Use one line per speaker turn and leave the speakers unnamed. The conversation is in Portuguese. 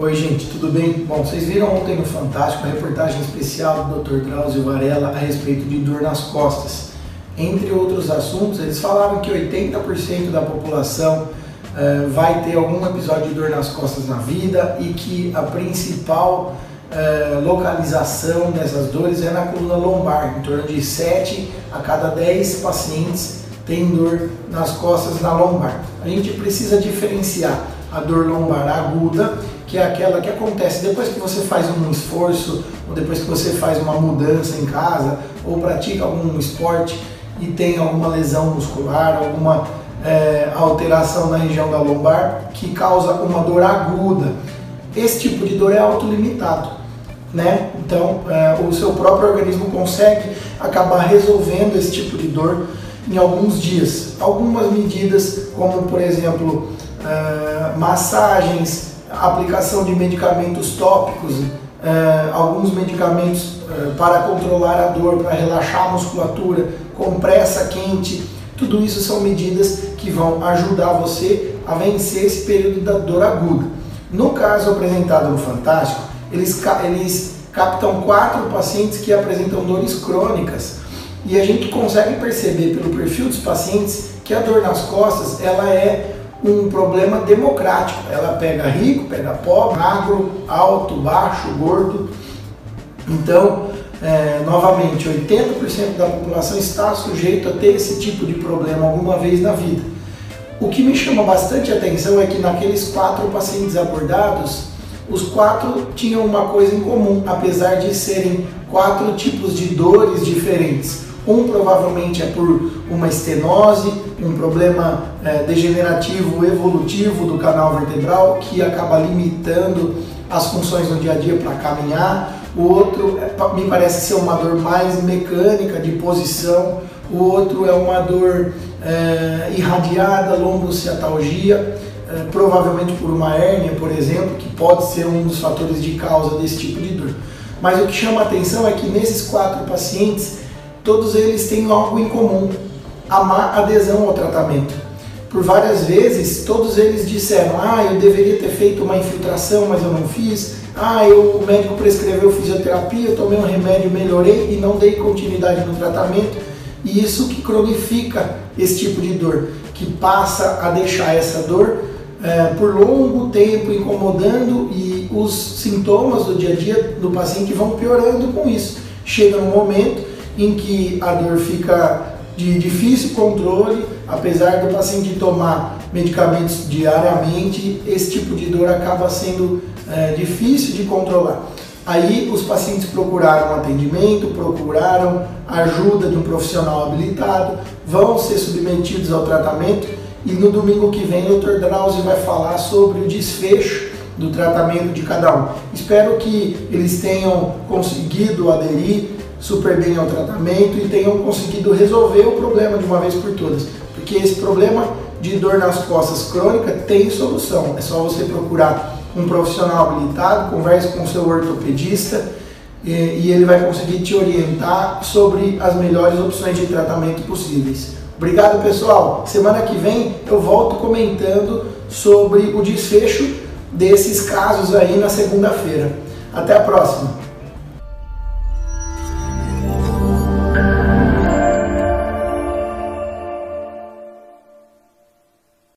Oi, gente, tudo bem? Bom, vocês viram ontem no Fantástico a reportagem especial do Dr. Drauzio Varela a respeito de dor nas costas. Entre outros assuntos, eles falaram que 80% da população uh, vai ter algum episódio de dor nas costas na vida e que a principal uh, localização dessas dores é na coluna lombar. Em torno de 7 a cada 10 pacientes têm dor nas costas na lombar. A gente precisa diferenciar a dor lombar aguda que é aquela que acontece depois que você faz um esforço, ou depois que você faz uma mudança em casa, ou pratica algum esporte e tem alguma lesão muscular, alguma é, alteração na região da lombar que causa uma dor aguda. Esse tipo de dor é autolimitado, né? Então, é, o seu próprio organismo consegue acabar resolvendo esse tipo de dor em alguns dias. Algumas medidas, como por exemplo, é, massagens, aplicação de medicamentos tópicos, eh, alguns medicamentos eh, para controlar a dor, para relaxar a musculatura, compressa quente, tudo isso são medidas que vão ajudar você a vencer esse período da dor aguda. No caso apresentado no Fantástico, eles, eles captam quatro pacientes que apresentam dores crônicas e a gente consegue perceber pelo perfil dos pacientes que a dor nas costas ela é um problema democrático. Ela pega rico, pega pobre, magro, alto, baixo, gordo. Então, é, novamente, 80% da população está sujeito a ter esse tipo de problema alguma vez na vida. O que me chama bastante atenção é que naqueles quatro pacientes abordados, os quatro tinham uma coisa em comum, apesar de serem quatro tipos de dores diferentes. Um provavelmente é por uma estenose, um problema é, degenerativo evolutivo do canal vertebral que acaba limitando as funções no dia a dia para caminhar. O outro é, me parece ser uma dor mais mecânica de posição. O outro é uma dor é, irradiada, lombociatalgia, é, provavelmente por uma hérnia, por exemplo, que pode ser um dos fatores de causa desse tipo de dor. Mas o que chama atenção é que nesses quatro pacientes todos eles têm algo em comum, a má adesão ao tratamento. Por várias vezes, todos eles disseram, ah, eu deveria ter feito uma infiltração, mas eu não fiz, ah, eu, o médico prescreveu fisioterapia, eu tomei um remédio, melhorei e não dei continuidade no tratamento, e isso que cronifica esse tipo de dor, que passa a deixar essa dor é, por longo tempo incomodando e os sintomas do dia a dia do paciente vão piorando com isso. Chega um momento em que a dor fica de difícil controle, apesar do paciente tomar medicamentos diariamente, esse tipo de dor acaba sendo é, difícil de controlar. Aí os pacientes procuraram atendimento, procuraram ajuda de um profissional habilitado, vão ser submetidos ao tratamento e no domingo que vem o Dr. Drauzio vai falar sobre o desfecho do tratamento de cada um. Espero que eles tenham conseguido aderir super bem ao tratamento e tenham conseguido resolver o problema de uma vez por todas. Porque esse problema de dor nas costas crônica tem solução. É só você procurar um profissional habilitado, converse com o seu ortopedista e, e ele vai conseguir te orientar sobre as melhores opções de tratamento possíveis. Obrigado, pessoal. Semana que vem eu volto comentando sobre o desfecho desses casos aí na segunda-feira. Até a próxima.